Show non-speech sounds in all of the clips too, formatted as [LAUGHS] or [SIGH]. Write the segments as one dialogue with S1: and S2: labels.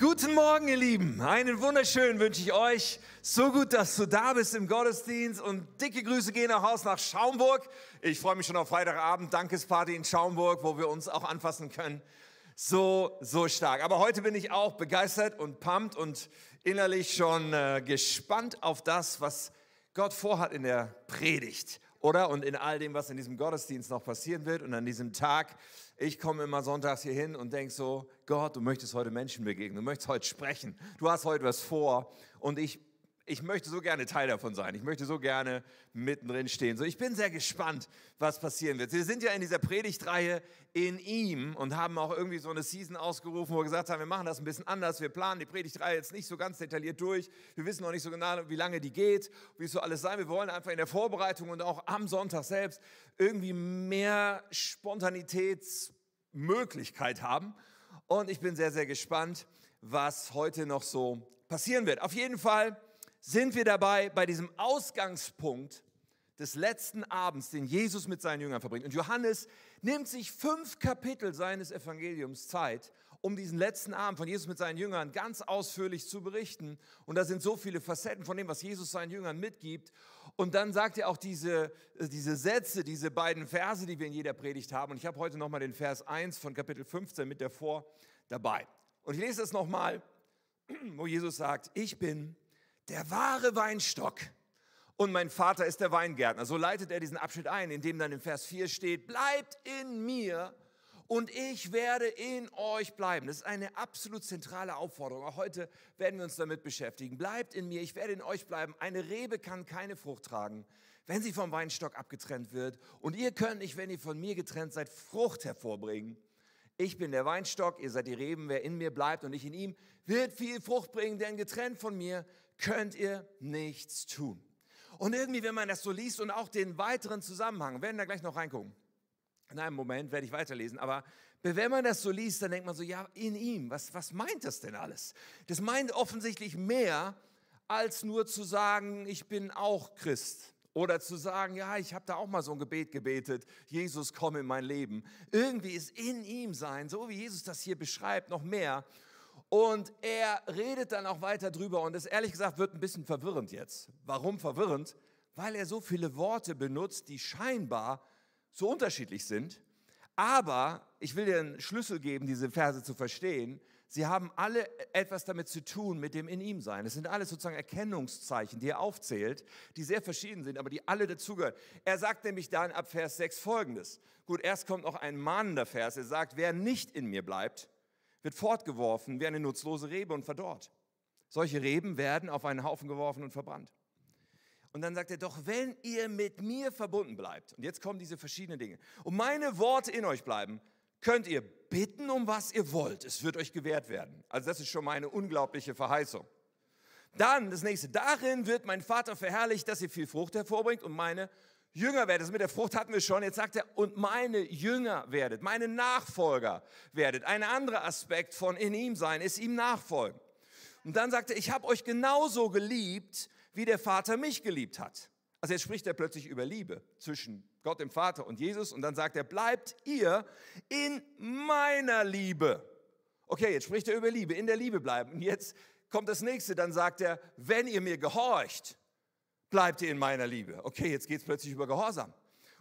S1: Guten Morgen, ihr Lieben. Einen wunderschönen wünsche ich euch. So gut, dass du da bist im Gottesdienst und dicke Grüße gehen nach Haus nach Schaumburg. Ich freue mich schon auf Freitagabend, Dankesparty in Schaumburg, wo wir uns auch anfassen können. So, so stark. Aber heute bin ich auch begeistert und pumped und innerlich schon äh, gespannt auf das, was Gott vorhat in der Predigt, oder? Und in all dem, was in diesem Gottesdienst noch passieren wird und an diesem Tag. Ich komme immer sonntags hier hin und denke so, Gott, du möchtest heute Menschen begegnen, du möchtest heute sprechen, du hast heute was vor und ich ich möchte so gerne Teil davon sein. Ich möchte so gerne mittendrin stehen. So, ich bin sehr gespannt, was passieren wird. Wir sind ja in dieser Predigtreihe in ihm und haben auch irgendwie so eine Season ausgerufen, wo wir gesagt haben, wir machen das ein bisschen anders. Wir planen die Predigtreihe jetzt nicht so ganz detailliert durch. Wir wissen noch nicht so genau, wie lange die geht, wie es so alles sein. Wir wollen einfach in der Vorbereitung und auch am Sonntag selbst irgendwie mehr Spontanitätsmöglichkeit haben. Und ich bin sehr, sehr gespannt, was heute noch so passieren wird. Auf jeden Fall sind wir dabei bei diesem Ausgangspunkt des letzten Abends, den Jesus mit seinen Jüngern verbringt. Und Johannes nimmt sich fünf Kapitel seines Evangeliums Zeit, um diesen letzten Abend von Jesus mit seinen Jüngern ganz ausführlich zu berichten. Und da sind so viele Facetten von dem, was Jesus seinen Jüngern mitgibt. Und dann sagt er auch diese, äh, diese Sätze, diese beiden Verse, die wir in jeder Predigt haben. Und ich habe heute nochmal den Vers 1 von Kapitel 15 mit davor dabei. Und ich lese das nochmal, wo Jesus sagt, ich bin der wahre Weinstock und mein Vater ist der Weingärtner. So leitet er diesen Abschnitt ein, in dem dann im Vers 4 steht, bleibt in mir und ich werde in euch bleiben. Das ist eine absolut zentrale Aufforderung. Auch heute werden wir uns damit beschäftigen. Bleibt in mir, ich werde in euch bleiben. Eine Rebe kann keine Frucht tragen, wenn sie vom Weinstock abgetrennt wird. Und ihr könnt nicht, wenn ihr von mir getrennt seid, Frucht hervorbringen. Ich bin der Weinstock, ihr seid die Reben. Wer in mir bleibt und ich in ihm, wird viel Frucht bringen, denn getrennt von mir könnt ihr nichts tun. Und irgendwie, wenn man das so liest und auch den weiteren Zusammenhang, werden da gleich noch reingucken. In einem Moment werde ich weiterlesen, aber wenn man das so liest, dann denkt man so, ja, in ihm, was, was meint das denn alles? Das meint offensichtlich mehr, als nur zu sagen, ich bin auch Christ. Oder zu sagen, ja, ich habe da auch mal so ein Gebet gebetet, Jesus, komm in mein Leben. Irgendwie ist in ihm sein, so wie Jesus das hier beschreibt, noch mehr. Und er redet dann auch weiter drüber und das ehrlich gesagt wird ein bisschen verwirrend jetzt. Warum verwirrend? Weil er so viele Worte benutzt, die scheinbar so unterschiedlich sind. Aber ich will dir einen Schlüssel geben, diese Verse zu verstehen. Sie haben alle etwas damit zu tun mit dem in ihm sein. Es sind alles sozusagen Erkennungszeichen, die er aufzählt, die sehr verschieden sind, aber die alle dazugehören. Er sagt nämlich dann ab Vers 6 folgendes. Gut, erst kommt noch ein mahnender Vers. Er sagt, wer nicht in mir bleibt, wird fortgeworfen wie eine nutzlose Rebe und verdorrt. Solche Reben werden auf einen Haufen geworfen und verbrannt. Und dann sagt er, doch wenn ihr mit mir verbunden bleibt, und jetzt kommen diese verschiedenen Dinge, und meine Worte in euch bleiben, könnt ihr bitten, um was ihr wollt. Es wird euch gewährt werden. Also das ist schon mal eine unglaubliche Verheißung. Dann das nächste, darin wird mein Vater verherrlicht, dass ihr viel Frucht hervorbringt und meine Jünger werdet. Das mit der Frucht hatten wir schon. Jetzt sagt er, und meine Jünger werdet, meine Nachfolger werdet. Ein anderer Aspekt von in ihm sein ist ihm nachfolgen. Und dann sagt er, ich habe euch genauso geliebt, wie der Vater mich geliebt hat. Also jetzt spricht er plötzlich über Liebe zwischen Gott dem Vater und Jesus und dann sagt er, bleibt ihr in meiner Liebe. Okay, jetzt spricht er über Liebe, in der Liebe bleiben. Und jetzt kommt das nächste, dann sagt er, wenn ihr mir gehorcht, bleibt ihr in meiner Liebe. Okay, jetzt geht es plötzlich über Gehorsam.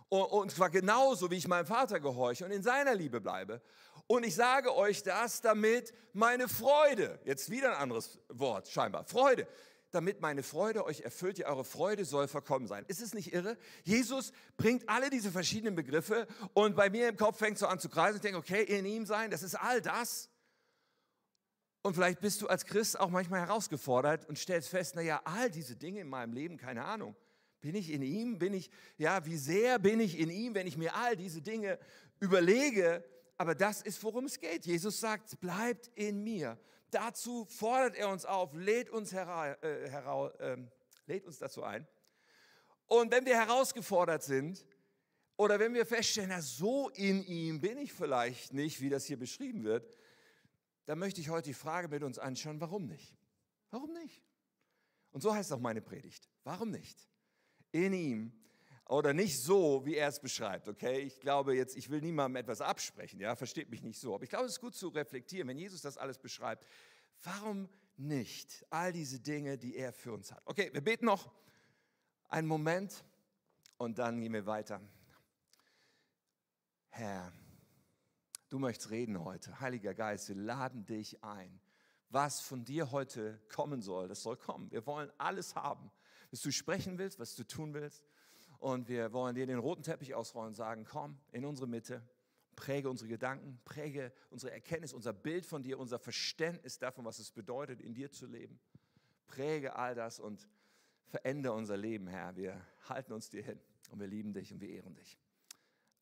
S1: Und zwar genauso, wie ich meinem Vater gehorche und in seiner Liebe bleibe. Und ich sage euch das, damit meine Freude, jetzt wieder ein anderes Wort scheinbar, Freude, damit meine Freude euch erfüllt, ja, eure Freude soll verkommen sein. Ist es nicht irre? Jesus bringt alle diese verschiedenen Begriffe und bei mir im Kopf fängt so an zu kreisen. Ich denke, okay, in ihm sein, das ist all das. Und vielleicht bist du als Christ auch manchmal herausgefordert und stellst fest, naja, all diese Dinge in meinem Leben, keine Ahnung. Bin ich in ihm? Bin ich, ja, wie sehr bin ich in ihm, wenn ich mir all diese Dinge überlege? Aber das ist, worum es geht. Jesus sagt, bleibt in mir. Dazu fordert er uns auf, lädt uns, hera, äh, hera, äh, lädt uns dazu ein. Und wenn wir herausgefordert sind, oder wenn wir feststellen, na, so in ihm bin ich vielleicht nicht, wie das hier beschrieben wird, dann möchte ich heute die Frage mit uns anschauen, warum nicht? Warum nicht? Und so heißt auch meine Predigt. Warum nicht? In ihm oder nicht so, wie er es beschreibt, okay? Ich glaube jetzt, ich will niemandem etwas absprechen, ja, versteht mich nicht so. Aber ich glaube, es ist gut zu reflektieren, wenn Jesus das alles beschreibt. Warum nicht all diese Dinge, die er für uns hat? Okay, wir beten noch einen Moment und dann gehen wir weiter. Herr, du möchtest reden heute. Heiliger Geist, wir laden dich ein. Was von dir heute kommen soll, das soll kommen. Wir wollen alles haben, was du sprechen willst, was du tun willst. Und wir wollen dir den roten Teppich ausrollen und sagen, komm in unsere Mitte, präge unsere Gedanken, präge unsere Erkenntnis, unser Bild von dir, unser Verständnis davon, was es bedeutet, in dir zu leben. Präge all das und verändere unser Leben, Herr. Wir halten uns dir hin und wir lieben dich und wir ehren dich.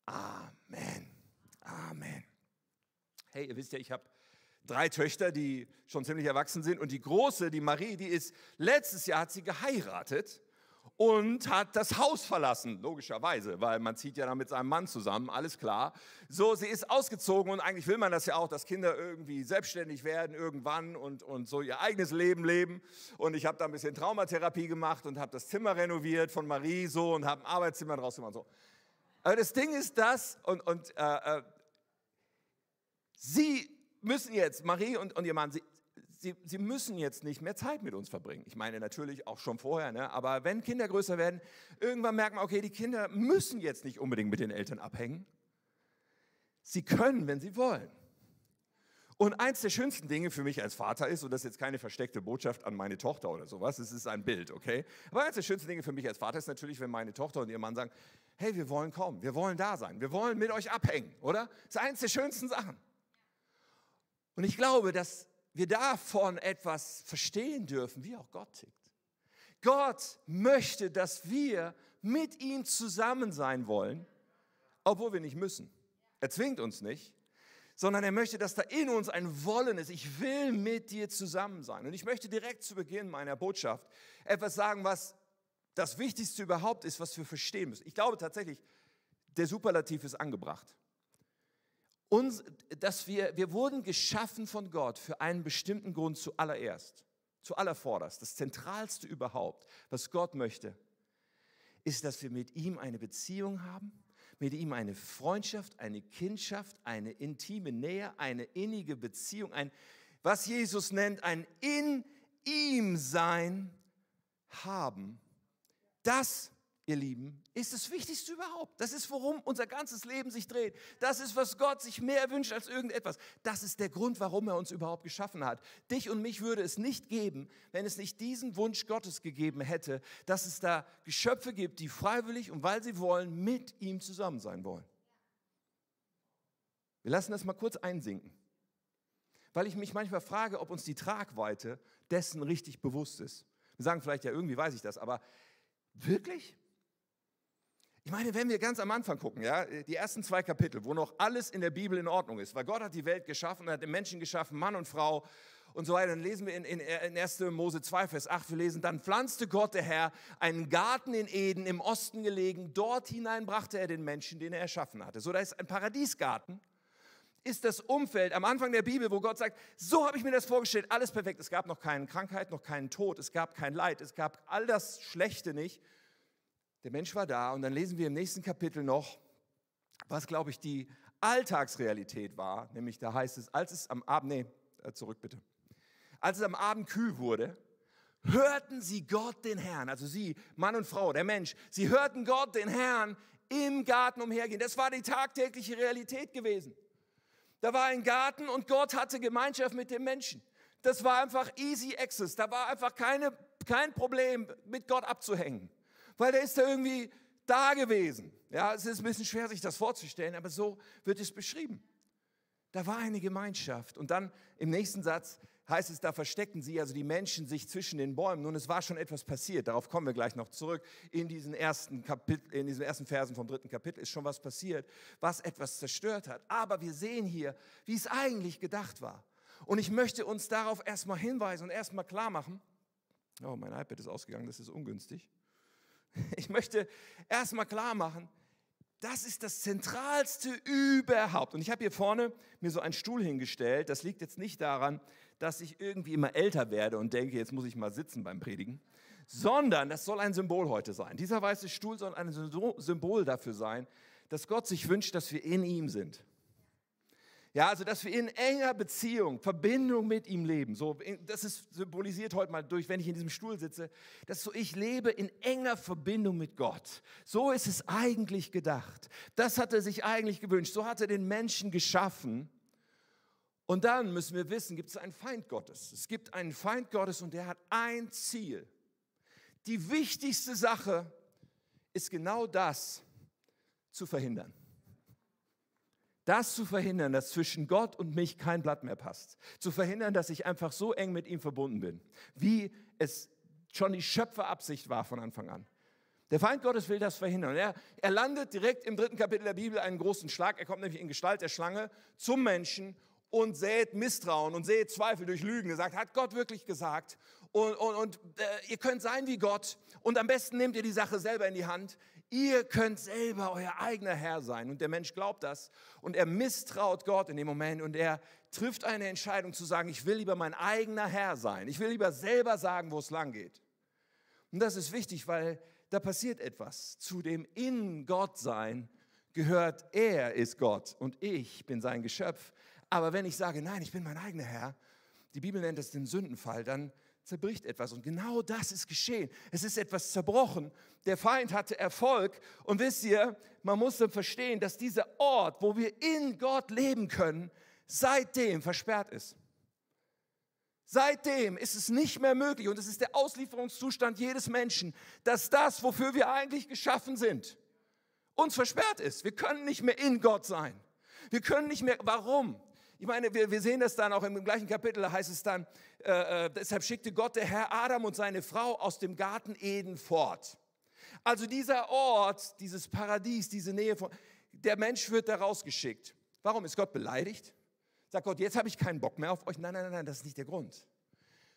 S1: Amen. Amen. Hey, ihr wisst ja, ich habe drei Töchter, die schon ziemlich erwachsen sind und die große, die Marie, die ist letztes Jahr hat sie geheiratet und hat das Haus verlassen, logischerweise, weil man zieht ja dann mit seinem Mann zusammen, alles klar. So, sie ist ausgezogen und eigentlich will man das ja auch, dass Kinder irgendwie selbstständig werden irgendwann und, und so ihr eigenes Leben leben. Und ich habe da ein bisschen Traumatherapie gemacht und habe das Zimmer renoviert von Marie so und habe ein Arbeitszimmer draus gemacht so. Aber das Ding ist das, und, und äh, äh, sie müssen jetzt, Marie und, und ihr Mann, sie, sie, sie müssen jetzt nicht mehr Zeit mit uns verbringen. Ich meine natürlich auch schon vorher, ne? aber wenn Kinder größer werden, irgendwann merkt man, okay, die Kinder müssen jetzt nicht unbedingt mit den Eltern abhängen. Sie können, wenn sie wollen. Und eins der schönsten Dinge für mich als Vater ist, und das ist jetzt keine versteckte Botschaft an meine Tochter oder sowas, es ist ein Bild, okay? Aber eins der schönsten Dinge für mich als Vater ist natürlich, wenn meine Tochter und ihr Mann sagen, hey, wir wollen kommen, wir wollen da sein, wir wollen mit euch abhängen, oder? Das ist eins der schönsten Sachen. Und ich glaube, dass wir davon etwas verstehen dürfen, wie auch Gott tickt. Gott möchte, dass wir mit ihm zusammen sein wollen, obwohl wir nicht müssen. Er zwingt uns nicht, sondern er möchte, dass da in uns ein Wollen ist. Ich will mit dir zusammen sein. Und ich möchte direkt zu Beginn meiner Botschaft etwas sagen, was das Wichtigste überhaupt ist, was wir verstehen müssen. Ich glaube tatsächlich, der Superlativ ist angebracht uns, dass wir, wir wurden geschaffen von Gott für einen bestimmten Grund zuallererst, zuallervorderst. Das Zentralste überhaupt, was Gott möchte, ist, dass wir mit ihm eine Beziehung haben, mit ihm eine Freundschaft, eine Kindschaft, eine intime Nähe, eine innige Beziehung, ein, was Jesus nennt, ein in ihm sein haben. Das ihr Lieben, ist das Wichtigste überhaupt. Das ist, worum unser ganzes Leben sich dreht. Das ist, was Gott sich mehr wünscht als irgendetwas. Das ist der Grund, warum er uns überhaupt geschaffen hat. Dich und mich würde es nicht geben, wenn es nicht diesen Wunsch Gottes gegeben hätte, dass es da Geschöpfe gibt, die freiwillig und weil sie wollen, mit ihm zusammen sein wollen. Wir lassen das mal kurz einsinken, weil ich mich manchmal frage, ob uns die Tragweite dessen richtig bewusst ist. Wir sagen vielleicht, ja, irgendwie weiß ich das, aber wirklich? Ich meine, wenn wir ganz am Anfang gucken, ja, die ersten zwei Kapitel, wo noch alles in der Bibel in Ordnung ist, weil Gott hat die Welt geschaffen, er hat den Menschen geschaffen, Mann und Frau und so weiter, dann lesen wir in, in, in 1. Mose 2, Vers 8, wir lesen, dann pflanzte Gott, der Herr, einen Garten in Eden im Osten gelegen, dort hinein brachte er den Menschen, den er erschaffen hatte. So, da ist ein Paradiesgarten, ist das Umfeld am Anfang der Bibel, wo Gott sagt, so habe ich mir das vorgestellt, alles perfekt. Es gab noch keine Krankheit, noch keinen Tod, es gab kein Leid, es gab all das Schlechte nicht. Der Mensch war da und dann lesen wir im nächsten Kapitel noch, was, glaube ich, die Alltagsrealität war. Nämlich da heißt es, als es am Abend, nee, äh, zurück bitte. Als es am Abend kühl wurde, hörten sie Gott den Herrn, also sie, Mann und Frau, der Mensch, sie hörten Gott den Herrn im Garten umhergehen. Das war die tagtägliche Realität gewesen. Da war ein Garten und Gott hatte Gemeinschaft mit dem Menschen. Das war einfach easy access. Da war einfach keine, kein Problem, mit Gott abzuhängen weil der ist da irgendwie da gewesen. Ja, es ist ein bisschen schwer, sich das vorzustellen, aber so wird es beschrieben. Da war eine Gemeinschaft. Und dann im nächsten Satz heißt es, da versteckten sie, also die Menschen, sich zwischen den Bäumen. Nun, es war schon etwas passiert. Darauf kommen wir gleich noch zurück. In diesen ersten Kapitel, in diesen ersten Versen vom dritten Kapitel ist schon was passiert, was etwas zerstört hat. Aber wir sehen hier, wie es eigentlich gedacht war. Und ich möchte uns darauf erstmal hinweisen und erstmal klar machen. Oh, mein iPad ist ausgegangen, das ist ungünstig. [LAUGHS] Ich möchte erstmal klar machen, das ist das Zentralste überhaupt. Und ich habe hier vorne mir so einen Stuhl hingestellt. Das liegt jetzt nicht daran, dass ich irgendwie immer älter werde und denke, jetzt muss ich mal sitzen beim Predigen, sondern das soll ein Symbol heute sein. Dieser weiße Stuhl soll ein Symbol dafür sein, dass Gott sich wünscht, dass wir in ihm sind. Ja, also dass wir in enger Beziehung, Verbindung mit ihm leben. So, das ist symbolisiert heute mal durch, wenn ich in diesem Stuhl sitze, dass so ich lebe in enger Verbindung mit Gott. So ist es eigentlich gedacht. Das hat er sich eigentlich gewünscht. So hat er den Menschen geschaffen. Und dann müssen wir wissen, gibt es einen Feind Gottes. Es gibt einen Feind Gottes und der hat ein Ziel. Die wichtigste Sache ist genau das zu verhindern das zu verhindern, dass zwischen Gott und mich kein Blatt mehr passt. Zu verhindern, dass ich einfach so eng mit ihm verbunden bin, wie es schon die Schöpferabsicht war von Anfang an. Der Feind Gottes will das verhindern. Er, er landet direkt im dritten Kapitel der Bibel einen großen Schlag. Er kommt nämlich in Gestalt der Schlange zum Menschen und sät Misstrauen und sät Zweifel durch Lügen. Er sagt, hat Gott wirklich gesagt? Und, und, und äh, ihr könnt sein wie Gott und am besten nehmt ihr die Sache selber in die Hand. Ihr könnt selber euer eigener Herr sein. Und der Mensch glaubt das und er misstraut Gott in dem Moment und er trifft eine Entscheidung zu sagen, ich will lieber mein eigener Herr sein. Ich will lieber selber sagen, wo es lang geht. Und das ist wichtig, weil da passiert etwas. Zu dem in Gott sein gehört, er ist Gott und ich bin sein Geschöpf. Aber wenn ich sage, nein, ich bin mein eigener Herr, die Bibel nennt es den Sündenfall, dann zerbricht etwas. Und genau das ist geschehen. Es ist etwas zerbrochen. Der Feind hatte Erfolg. Und wisst ihr, man muss dann verstehen, dass dieser Ort, wo wir in Gott leben können, seitdem versperrt ist. Seitdem ist es nicht mehr möglich, und es ist der Auslieferungszustand jedes Menschen, dass das, wofür wir eigentlich geschaffen sind, uns versperrt ist. Wir können nicht mehr in Gott sein. Wir können nicht mehr, warum? Ich meine, wir, wir sehen das dann auch im gleichen Kapitel, da heißt es dann, äh, äh, deshalb schickte Gott der Herr Adam und seine Frau aus dem Garten Eden fort. Also dieser Ort, dieses Paradies, diese Nähe von, der Mensch wird da rausgeschickt. Warum ist Gott beleidigt? Sagt Gott, jetzt habe ich keinen Bock mehr auf euch. Nein, nein, nein, nein, das ist nicht der Grund.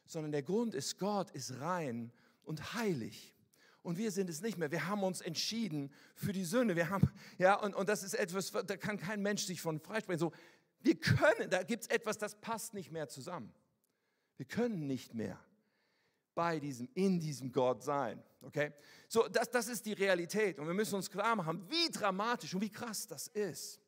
S1: Sondern der Grund ist, Gott ist rein und heilig. Und wir sind es nicht mehr. Wir haben uns entschieden für die Sünde. Wir haben, ja, und, und das ist etwas, da kann kein Mensch sich von freisprechen. So, wir können, da gibt es etwas, das passt nicht mehr zusammen. Wir können nicht mehr bei diesem, in diesem Gott sein. Okay? So, das, das ist die Realität. Und wir müssen uns klar machen, wie dramatisch und wie krass das ist.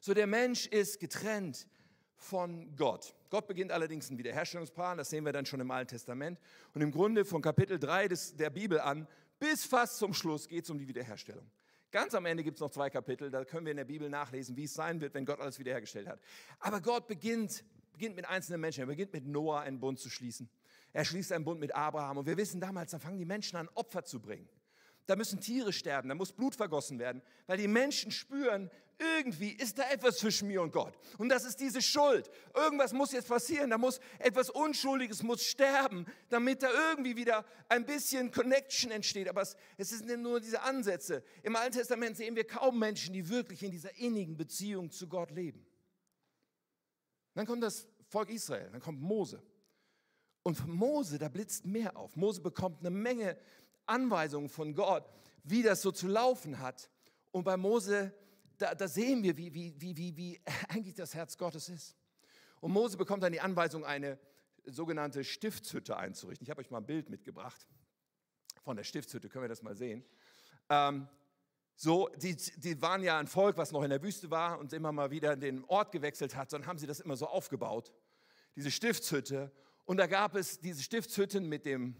S1: So, der Mensch ist getrennt von Gott. Gott beginnt allerdings einen Wiederherstellungsplan, das sehen wir dann schon im Alten Testament. Und im Grunde von Kapitel 3 des, der Bibel an bis fast zum Schluss geht es um die Wiederherstellung. Ganz am Ende gibt es noch zwei Kapitel, da können wir in der Bibel nachlesen, wie es sein wird, wenn Gott alles wiederhergestellt hat. Aber Gott beginnt, beginnt mit einzelnen Menschen. Er beginnt mit Noah einen Bund zu schließen. Er schließt einen Bund mit Abraham. Und wir wissen damals, da fangen die Menschen an, Opfer zu bringen. Da müssen Tiere sterben, da muss Blut vergossen werden, weil die Menschen spüren, irgendwie ist da etwas zwischen mir und Gott. Und das ist diese Schuld. Irgendwas muss jetzt passieren, da muss etwas Unschuldiges muss sterben, damit da irgendwie wieder ein bisschen Connection entsteht. Aber es, es sind nur diese Ansätze. Im Alten Testament sehen wir kaum Menschen, die wirklich in dieser innigen Beziehung zu Gott leben. Dann kommt das Volk Israel, dann kommt Mose. Und von Mose, da blitzt mehr auf. Mose bekommt eine Menge Anweisungen von Gott, wie das so zu laufen hat. Und bei Mose, da, da sehen wir, wie, wie, wie, wie, wie [LAUGHS] eigentlich das Herz Gottes ist. Und Mose bekommt dann die Anweisung, eine sogenannte Stiftshütte einzurichten. Ich habe euch mal ein Bild mitgebracht von der Stiftshütte, können wir das mal sehen. Ähm, so, die, die waren ja ein Volk, was noch in der Wüste war und immer mal wieder den Ort gewechselt hat, dann haben sie das immer so aufgebaut, diese Stiftshütte. Und da gab es diese Stiftshütten mit dem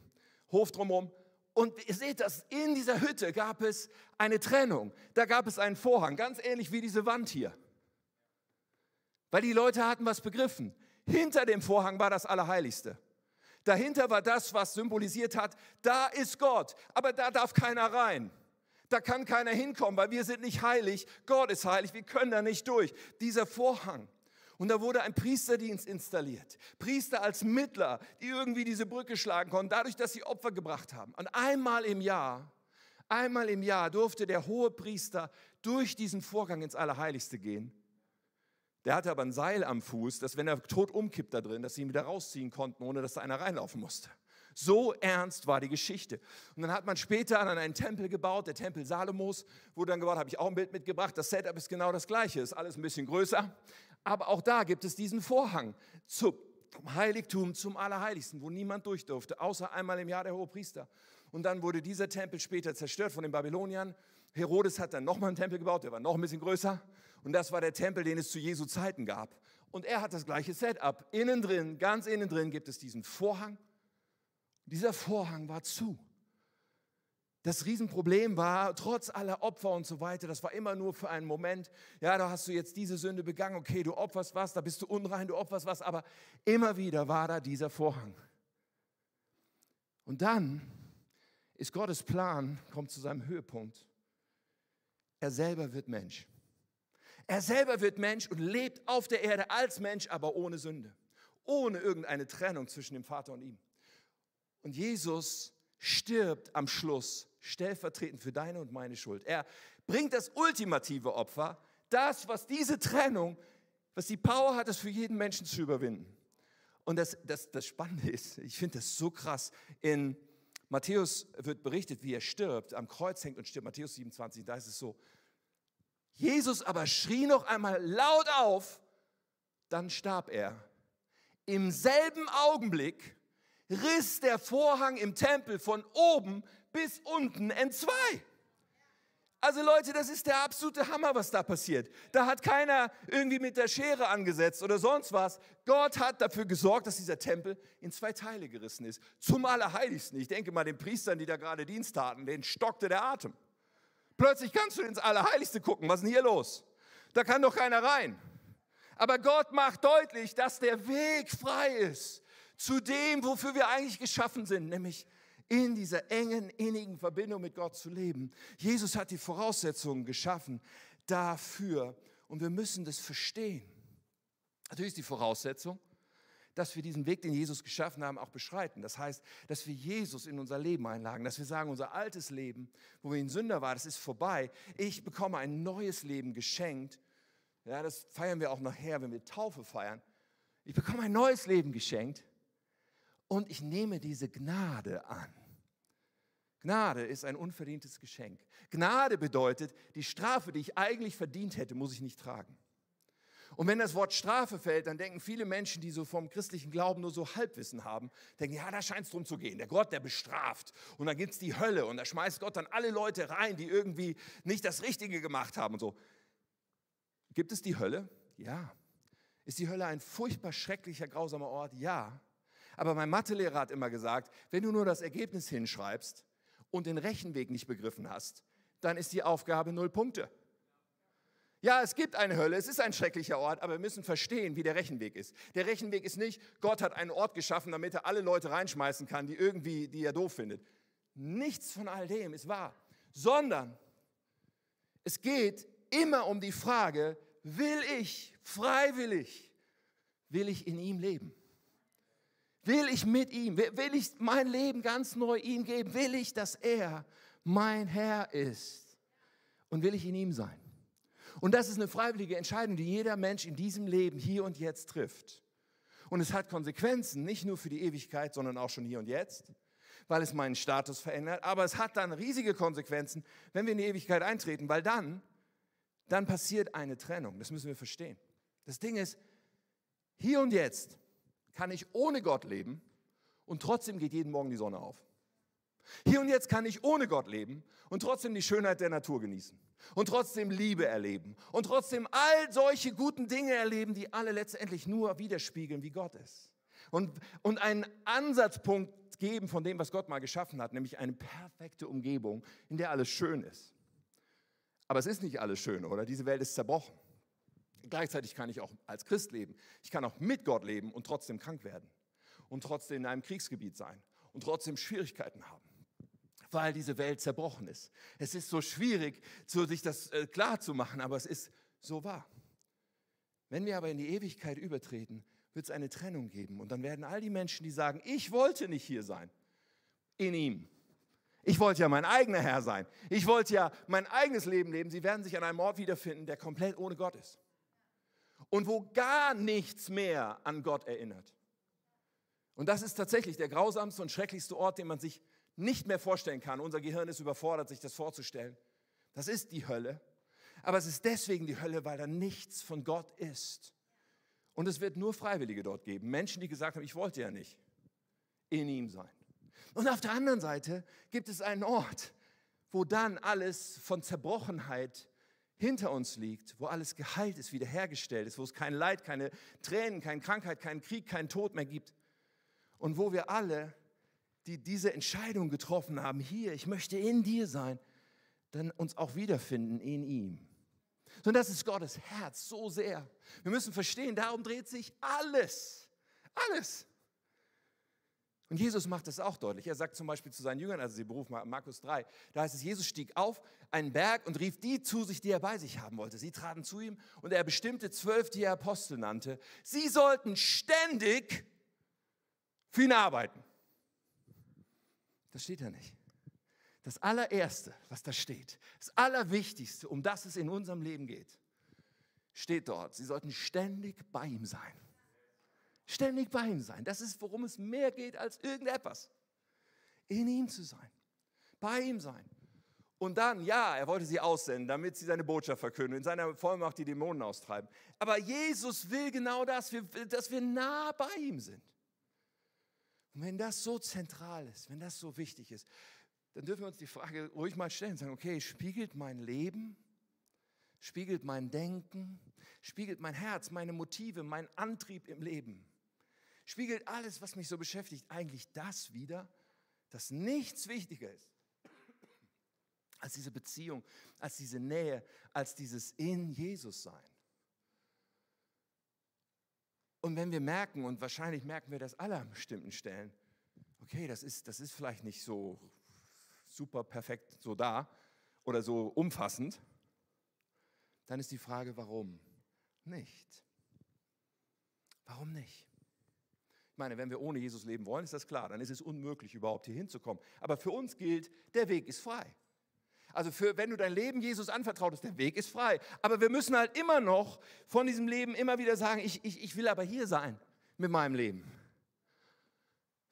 S1: Hof drumherum und ihr seht das, in dieser Hütte gab es eine Trennung. Da gab es einen Vorhang, ganz ähnlich wie diese Wand hier. Weil die Leute hatten was begriffen. Hinter dem Vorhang war das Allerheiligste. Dahinter war das, was symbolisiert hat, da ist Gott, aber da darf keiner rein. Da kann keiner hinkommen, weil wir sind nicht heilig. Gott ist heilig, wir können da nicht durch. Dieser Vorhang. Und da wurde ein Priesterdienst installiert. Priester als Mittler, die irgendwie diese Brücke schlagen konnten, dadurch, dass sie Opfer gebracht haben. Und einmal im Jahr, einmal im Jahr durfte der hohe Priester durch diesen Vorgang ins Allerheiligste gehen. Der hatte aber ein Seil am Fuß, dass wenn er tot umkippt da drin, dass sie ihn wieder rausziehen konnten, ohne dass da einer reinlaufen musste. So ernst war die Geschichte. Und dann hat man später an einen Tempel gebaut, der Tempel Salomos, wurde dann gebaut, habe ich auch ein Bild mitgebracht. Das Setup ist genau das gleiche, ist alles ein bisschen größer. Aber auch da gibt es diesen Vorhang zum Heiligtum, zum Allerheiligsten, wo niemand durch durfte, außer einmal im Jahr der Hohe Priester. Und dann wurde dieser Tempel später zerstört von den Babyloniern. Herodes hat dann nochmal einen Tempel gebaut, der war noch ein bisschen größer. Und das war der Tempel, den es zu Jesu Zeiten gab. Und er hat das gleiche Setup. Innen drin, ganz innen drin gibt es diesen Vorhang. Dieser Vorhang war zu. Das Riesenproblem war, trotz aller Opfer und so weiter, das war immer nur für einen Moment. Ja, da hast du jetzt diese Sünde begangen, okay, du opferst was, da bist du unrein, du opferst was, aber immer wieder war da dieser Vorhang. Und dann ist Gottes Plan, kommt zu seinem Höhepunkt. Er selber wird Mensch. Er selber wird Mensch und lebt auf der Erde als Mensch, aber ohne Sünde, ohne irgendeine Trennung zwischen dem Vater und ihm. Und Jesus stirbt am Schluss stellvertretend für deine und meine Schuld. Er bringt das ultimative Opfer, das, was diese Trennung, was die Power hat, es für jeden Menschen zu überwinden. Und das, das, das Spannende ist, ich finde das so krass, in Matthäus wird berichtet, wie er stirbt, am Kreuz hängt und stirbt, Matthäus 27, da ist es so. Jesus aber schrie noch einmal laut auf, dann starb er. Im selben Augenblick riss der Vorhang im Tempel von oben bis unten entzwei. Also Leute, das ist der absolute Hammer, was da passiert. Da hat keiner irgendwie mit der Schere angesetzt oder sonst was. Gott hat dafür gesorgt, dass dieser Tempel in zwei Teile gerissen ist. Zum Allerheiligsten. Ich denke mal den Priestern, die da gerade Dienst taten, denen stockte der Atem. Plötzlich kannst du ins Allerheiligste gucken. Was ist denn hier los? Da kann doch keiner rein. Aber Gott macht deutlich, dass der Weg frei ist zu dem, wofür wir eigentlich geschaffen sind, nämlich in dieser engen, innigen Verbindung mit Gott zu leben. Jesus hat die Voraussetzungen geschaffen dafür und wir müssen das verstehen. Natürlich ist die Voraussetzung, dass wir diesen Weg, den Jesus geschaffen haben, auch beschreiten. Das heißt, dass wir Jesus in unser Leben einlagen, dass wir sagen, unser altes Leben, wo wir in Sünder waren, das ist vorbei. Ich bekomme ein neues Leben geschenkt. Ja, das feiern wir auch nachher, wenn wir Taufe feiern. Ich bekomme ein neues Leben geschenkt und ich nehme diese Gnade an. Gnade ist ein unverdientes Geschenk. Gnade bedeutet, die Strafe, die ich eigentlich verdient hätte, muss ich nicht tragen. Und wenn das Wort Strafe fällt, dann denken viele Menschen, die so vom christlichen Glauben nur so Halbwissen haben, denken, ja, da scheint es drum zu gehen. Der Gott, der bestraft. Und dann gibt es die Hölle und da schmeißt Gott dann alle Leute rein, die irgendwie nicht das Richtige gemacht haben und so. Gibt es die Hölle? Ja. Ist die Hölle ein furchtbar schrecklicher, grausamer Ort? Ja. Aber mein Mathelehrer hat immer gesagt, wenn du nur das Ergebnis hinschreibst und den Rechenweg nicht begriffen hast, dann ist die Aufgabe null Punkte. Ja, es gibt eine Hölle, es ist ein schrecklicher Ort, aber wir müssen verstehen, wie der Rechenweg ist. Der Rechenweg ist nicht, Gott hat einen Ort geschaffen, damit er alle Leute reinschmeißen kann, die irgendwie, die er doof findet. Nichts von all dem ist wahr, sondern es geht immer um die Frage, will ich freiwillig, will ich in ihm leben? Will ich mit ihm, will ich mein Leben ganz neu ihm geben? Will ich, dass er mein Herr ist? Und will ich in ihm sein? Und das ist eine freiwillige Entscheidung, die jeder Mensch in diesem Leben hier und jetzt trifft. Und es hat Konsequenzen, nicht nur für die Ewigkeit, sondern auch schon hier und jetzt, weil es meinen Status verändert. Aber es hat dann riesige Konsequenzen, wenn wir in die Ewigkeit eintreten, weil dann, dann passiert eine Trennung. Das müssen wir verstehen. Das Ding ist, hier und jetzt kann ich ohne Gott leben und trotzdem geht jeden Morgen die Sonne auf. Hier und jetzt kann ich ohne Gott leben und trotzdem die Schönheit der Natur genießen und trotzdem Liebe erleben und trotzdem all solche guten Dinge erleben, die alle letztendlich nur widerspiegeln, wie Gott ist. Und, und einen Ansatzpunkt geben von dem, was Gott mal geschaffen hat, nämlich eine perfekte Umgebung, in der alles schön ist. Aber es ist nicht alles schön, oder? Diese Welt ist zerbrochen. Gleichzeitig kann ich auch als Christ leben. Ich kann auch mit Gott leben und trotzdem krank werden und trotzdem in einem Kriegsgebiet sein und trotzdem Schwierigkeiten haben weil diese Welt zerbrochen ist. Es ist so schwierig, sich das äh, klar zu machen, aber es ist so wahr. Wenn wir aber in die Ewigkeit übertreten, wird es eine Trennung geben. Und dann werden all die Menschen, die sagen, ich wollte nicht hier sein, in ihm. Ich wollte ja mein eigener Herr sein. Ich wollte ja mein eigenes Leben leben. Sie werden sich an einem Ort wiederfinden, der komplett ohne Gott ist. Und wo gar nichts mehr an Gott erinnert. Und das ist tatsächlich der grausamste und schrecklichste Ort, den man sich nicht mehr vorstellen kann. Unser Gehirn ist überfordert, sich das vorzustellen. Das ist die Hölle. Aber es ist deswegen die Hölle, weil da nichts von Gott ist. Und es wird nur Freiwillige dort geben. Menschen, die gesagt haben, ich wollte ja nicht in ihm sein. Und auf der anderen Seite gibt es einen Ort, wo dann alles von Zerbrochenheit hinter uns liegt, wo alles geheilt ist, wiederhergestellt ist, wo es kein Leid, keine Tränen, keine Krankheit, keinen Krieg, keinen Tod mehr gibt. Und wo wir alle, die diese Entscheidung getroffen haben, hier, ich möchte in dir sein, dann uns auch wiederfinden in ihm. Und das ist Gottes Herz so sehr. Wir müssen verstehen, darum dreht sich alles. Alles. Und Jesus macht das auch deutlich. Er sagt zum Beispiel zu seinen Jüngern, also sie berufen Markus 3, da heißt es, Jesus stieg auf einen Berg und rief die zu sich, die er bei sich haben wollte. Sie traten zu ihm und er bestimmte zwölf, die er Apostel nannte. Sie sollten ständig für ihn arbeiten. Das steht da nicht. Das allererste, was da steht, das allerwichtigste, um das es in unserem Leben geht, steht dort. Sie sollten ständig bei ihm sein. Ständig bei ihm sein. Das ist, worum es mehr geht als irgendetwas. In ihm zu sein. Bei ihm sein. Und dann, ja, er wollte sie aussenden, damit sie seine Botschaft verkünden, in seiner Vollmacht die Dämonen austreiben. Aber Jesus will genau das, dass wir nah bei ihm sind. Und wenn das so zentral ist, wenn das so wichtig ist, dann dürfen wir uns die Frage ruhig mal stellen, sagen, okay, spiegelt mein Leben, spiegelt mein Denken, spiegelt mein Herz, meine Motive, mein Antrieb im Leben, spiegelt alles, was mich so beschäftigt, eigentlich das wieder, dass nichts wichtiger ist als diese Beziehung, als diese Nähe, als dieses in Jesus sein. Und wenn wir merken, und wahrscheinlich merken wir das alle an bestimmten Stellen, okay, das ist, das ist vielleicht nicht so super perfekt so da oder so umfassend, dann ist die Frage, warum nicht? Warum nicht? Ich meine, wenn wir ohne Jesus leben wollen, ist das klar, dann ist es unmöglich, überhaupt hier hinzukommen. Aber für uns gilt, der Weg ist frei. Also für, wenn du dein Leben Jesus anvertraut hast, der Weg ist frei. Aber wir müssen halt immer noch von diesem Leben immer wieder sagen, ich, ich, ich will aber hier sein mit meinem Leben.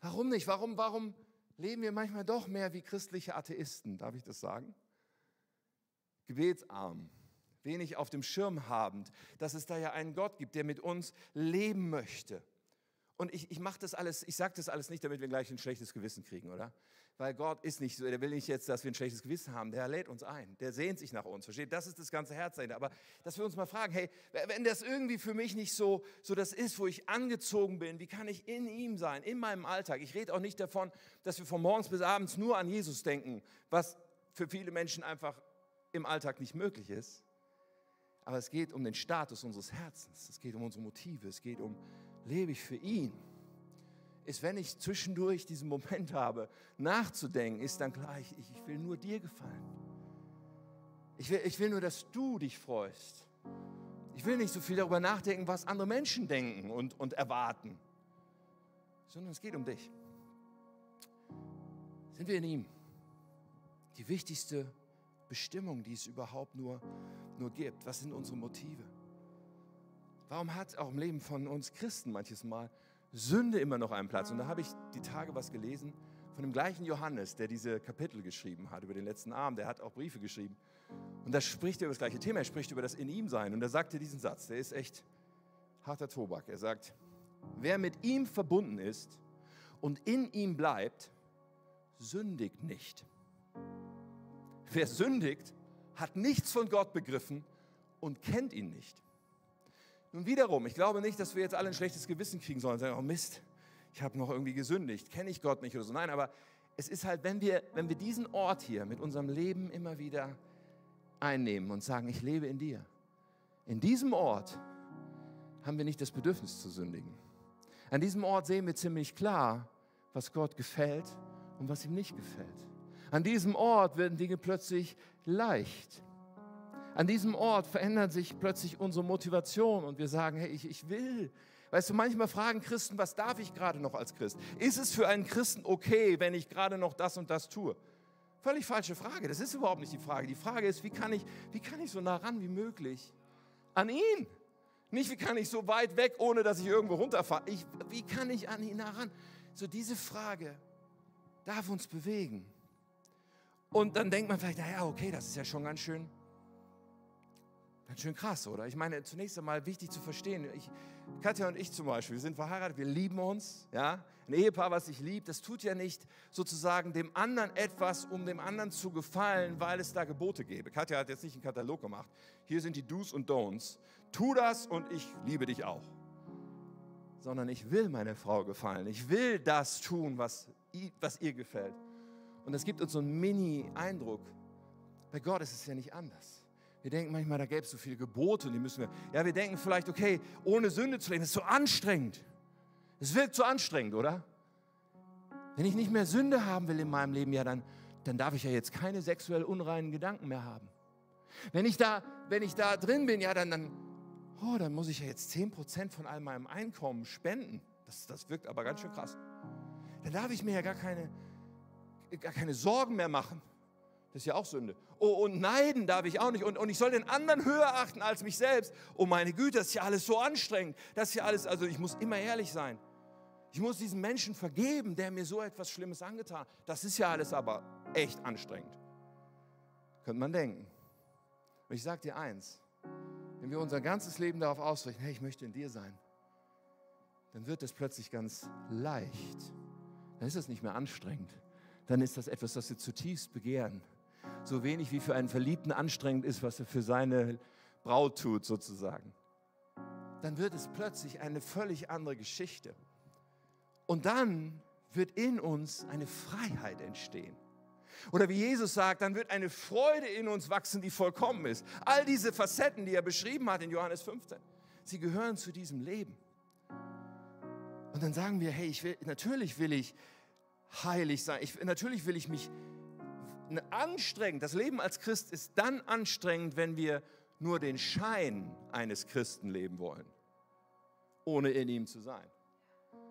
S1: Warum nicht? Warum, warum leben wir manchmal doch mehr wie christliche Atheisten, darf ich das sagen? Gebetsarm, wenig auf dem Schirm habend, dass es da ja einen Gott gibt, der mit uns leben möchte. Und ich, ich mache das alles, ich sage das alles nicht, damit wir gleich ein schlechtes Gewissen kriegen, oder? Weil Gott ist nicht so, der will nicht jetzt, dass wir ein schlechtes Gewissen haben, der lädt uns ein, der sehnt sich nach uns, versteht? Das ist das ganze Herz dahinter. Aber dass wir uns mal fragen, hey, wenn das irgendwie für mich nicht so, so das ist, wo ich angezogen bin, wie kann ich in ihm sein, in meinem Alltag? Ich rede auch nicht davon, dass wir von morgens bis abends nur an Jesus denken, was für viele Menschen einfach im Alltag nicht möglich ist. Aber es geht um den Status unseres Herzens, es geht um unsere Motive, es geht um, lebe ich für ihn? ist, wenn ich zwischendurch diesen Moment habe, nachzudenken, ist dann klar, ich, ich will nur dir gefallen. Ich will, ich will nur, dass du dich freust. Ich will nicht so viel darüber nachdenken, was andere Menschen denken und, und erwarten, sondern es geht um dich. Sind wir in ihm? Die wichtigste Bestimmung, die es überhaupt nur, nur gibt. Was sind unsere Motive? Warum hat auch im Leben von uns Christen manches Mal Sünde immer noch einen Platz. Und da habe ich die Tage was gelesen von dem gleichen Johannes, der diese Kapitel geschrieben hat über den letzten Abend. Der hat auch Briefe geschrieben. Und da spricht er über das gleiche Thema. Er spricht über das in ihm sein. Und da sagt er diesen Satz, der ist echt harter Tobak. Er sagt, wer mit ihm verbunden ist und in ihm bleibt, sündigt nicht. Wer sündigt, hat nichts von Gott begriffen und kennt ihn nicht. Nun wiederum, ich glaube nicht, dass wir jetzt alle ein schlechtes Gewissen kriegen sollen und sagen, oh Mist, ich habe noch irgendwie gesündigt, kenne ich Gott nicht oder so. Nein, aber es ist halt, wenn wir, wenn wir diesen Ort hier mit unserem Leben immer wieder einnehmen und sagen, ich lebe in dir. In diesem Ort haben wir nicht das Bedürfnis zu sündigen. An diesem Ort sehen wir ziemlich klar, was Gott gefällt und was ihm nicht gefällt. An diesem Ort werden Dinge plötzlich leicht. An diesem Ort verändert sich plötzlich unsere Motivation und wir sagen, hey, ich, ich will. Weißt du, manchmal fragen Christen, was darf ich gerade noch als Christ? Ist es für einen Christen okay, wenn ich gerade noch das und das tue? Völlig falsche Frage. Das ist überhaupt nicht die Frage. Die Frage ist, wie kann ich, wie kann ich so nah ran wie möglich an ihn? Nicht, wie kann ich so weit weg, ohne dass ich irgendwo runterfahre. Ich, wie kann ich an ihn nah ran? So diese Frage darf uns bewegen. Und dann denkt man vielleicht, naja, okay, das ist ja schon ganz schön Ganz schön krass, oder? Ich meine, zunächst einmal wichtig zu verstehen, ich, Katja und ich zum Beispiel, wir sind verheiratet, wir lieben uns, ja, Ein Ehepaar, was sich liebt, das tut ja nicht sozusagen dem anderen etwas, um dem anderen zu gefallen, weil es da Gebote gäbe. Katja hat jetzt nicht einen Katalog gemacht. Hier sind die Do's und Don'ts. Tu das und ich liebe dich auch. Sondern ich will meiner Frau gefallen. Ich will das tun, was, was ihr gefällt. Und das gibt uns so einen Mini-Eindruck. Bei Gott ist es ja nicht anders. Wir denken manchmal, da gäbe es so viele Gebote die müssen wir. Ja, wir denken vielleicht, okay, ohne Sünde zu leben, das ist so anstrengend. Es wirkt so anstrengend, oder? Wenn ich nicht mehr Sünde haben will in meinem Leben, ja, dann, dann darf ich ja jetzt keine sexuell unreinen Gedanken mehr haben. Wenn ich da, wenn ich da drin bin, ja, dann, dann, oh, dann muss ich ja jetzt 10% von all meinem Einkommen spenden. Das, das wirkt aber ganz schön krass. Dann darf ich mir ja gar keine, gar keine Sorgen mehr machen. Das ist ja auch Sünde. Oh, und neiden darf ich auch nicht. Und, und ich soll den anderen höher achten als mich selbst. Oh meine Güte, das ist ja alles so anstrengend. Das ist ja alles, also ich muss immer ehrlich sein. Ich muss diesem Menschen vergeben, der mir so etwas Schlimmes angetan hat. Das ist ja alles aber echt anstrengend. Könnte man denken. Und ich sage dir eins, wenn wir unser ganzes Leben darauf ausrichten, hey, ich möchte in dir sein, dann wird das plötzlich ganz leicht. Dann ist das nicht mehr anstrengend. Dann ist das etwas, das wir zutiefst begehren so wenig wie für einen Verliebten anstrengend ist, was er für seine Braut tut, sozusagen. Dann wird es plötzlich eine völlig andere Geschichte. Und dann wird in uns eine Freiheit entstehen. Oder wie Jesus sagt, dann wird eine Freude in uns wachsen, die vollkommen ist. All diese Facetten, die er beschrieben hat in Johannes 15, sie gehören zu diesem Leben. Und dann sagen wir, hey, will, natürlich will ich heilig sein. Ich, natürlich will ich mich anstrengend. Das Leben als Christ ist dann anstrengend, wenn wir nur den Schein eines Christen leben wollen, ohne in ihm zu sein.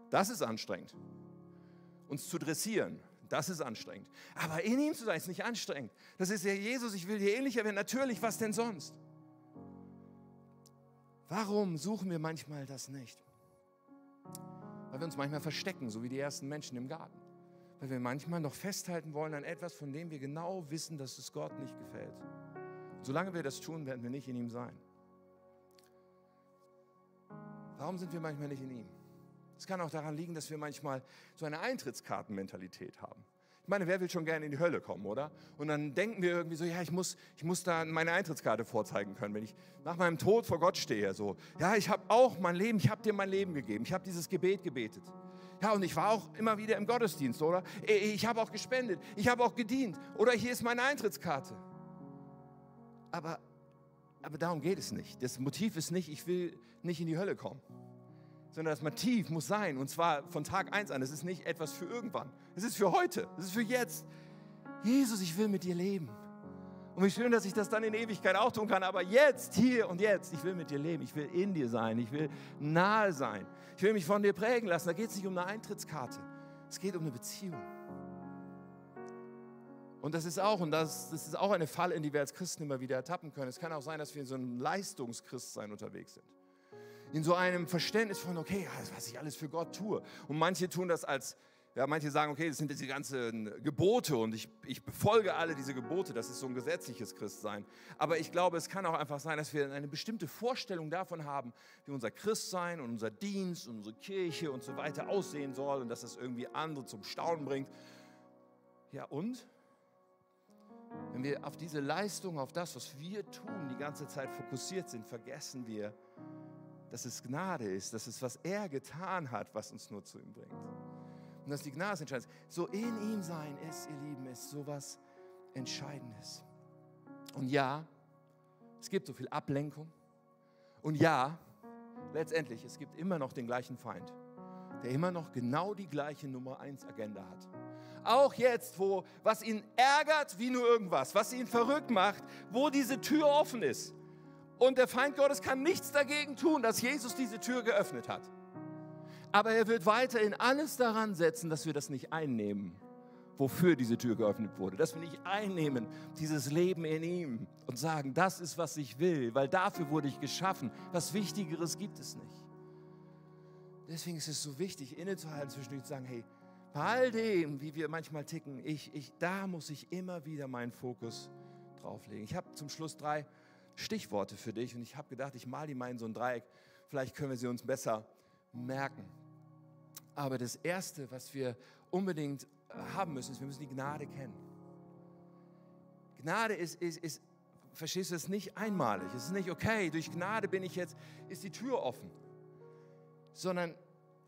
S1: Das ist anstrengend. Uns zu dressieren, das ist anstrengend. Aber in ihm zu sein, ist nicht anstrengend. Das ist ja Jesus, ich will dir ähnlicher werden. Natürlich, was denn sonst? Warum suchen wir manchmal das nicht? Weil wir uns manchmal verstecken, so wie die ersten Menschen im Garten weil wir manchmal noch festhalten wollen an etwas, von dem wir genau wissen, dass es Gott nicht gefällt. Solange wir das tun, werden wir nicht in ihm sein. Warum sind wir manchmal nicht in ihm? Es kann auch daran liegen, dass wir manchmal so eine Eintrittskartenmentalität haben. Ich meine, wer will schon gerne in die Hölle kommen, oder? Und dann denken wir irgendwie so, ja, ich muss, ich muss da meine Eintrittskarte vorzeigen können, wenn ich nach meinem Tod vor Gott stehe. So, ja, ich habe auch mein Leben, ich habe dir mein Leben gegeben, ich habe dieses Gebet gebetet. Ja, und ich war auch immer wieder im Gottesdienst, oder? Ich habe auch gespendet, ich habe auch gedient. Oder hier ist meine Eintrittskarte. Aber, aber darum geht es nicht. Das Motiv ist nicht, ich will nicht in die Hölle kommen. Sondern das Motiv muss sein, und zwar von Tag 1 an. Es ist nicht etwas für irgendwann. Es ist für heute. Es ist für jetzt. Jesus, ich will mit dir leben. Und wie schön, dass ich das dann in Ewigkeit auch tun kann. Aber jetzt, hier und jetzt, ich will mit dir leben. Ich will in dir sein. Ich will nahe sein. Ich will mich von dir prägen lassen. Da geht es nicht um eine Eintrittskarte. Es geht um eine Beziehung. Und das ist auch, und das, das ist auch eine Falle, in die wir als Christen immer wieder ertappen können. Es kann auch sein, dass wir in so einem Leistungschristsein unterwegs sind. In so einem Verständnis von, okay, was ich alles für Gott tue. Und manche tun das als ja, manche sagen, okay, das sind diese ganzen Gebote und ich, ich befolge alle diese Gebote, das ist so ein gesetzliches Christsein. Aber ich glaube, es kann auch einfach sein, dass wir eine bestimmte Vorstellung davon haben, wie unser Christsein und unser Dienst und unsere Kirche und so weiter aussehen soll und dass das irgendwie andere zum Staunen bringt. Ja, und? Wenn wir auf diese Leistung, auf das, was wir tun, die ganze Zeit fokussiert sind, vergessen wir, dass es Gnade ist, dass es, was er getan hat, was uns nur zu ihm bringt. Und dass die Gnade entscheidend ist. So in ihm sein ist, ihr Lieben, ist sowas Entscheidendes. Und ja, es gibt so viel Ablenkung. Und ja, letztendlich, es gibt immer noch den gleichen Feind, der immer noch genau die gleiche Nummer 1 Agenda hat. Auch jetzt, wo was ihn ärgert wie nur irgendwas, was ihn verrückt macht, wo diese Tür offen ist. Und der Feind Gottes kann nichts dagegen tun, dass Jesus diese Tür geöffnet hat. Aber er wird weiterhin alles daran setzen, dass wir das nicht einnehmen, wofür diese Tür geöffnet wurde. Dass wir nicht einnehmen, dieses Leben in ihm und sagen, das ist, was ich will, weil dafür wurde ich geschaffen. Was Wichtigeres gibt es nicht. Deswegen ist es so wichtig, innezuhalten zwischendurch zu sagen, hey, bei all dem, wie wir manchmal ticken, ich, ich, da muss ich immer wieder meinen Fokus drauflegen. Ich habe zum Schluss drei Stichworte für dich und ich habe gedacht, ich male die mal in so ein Dreieck. Vielleicht können wir sie uns besser merken. Aber das Erste, was wir unbedingt haben müssen, ist, wir müssen die Gnade kennen. Gnade ist, ist, ist verstehst du, es nicht einmalig. Es ist nicht, okay, durch Gnade bin ich jetzt, ist die Tür offen. Sondern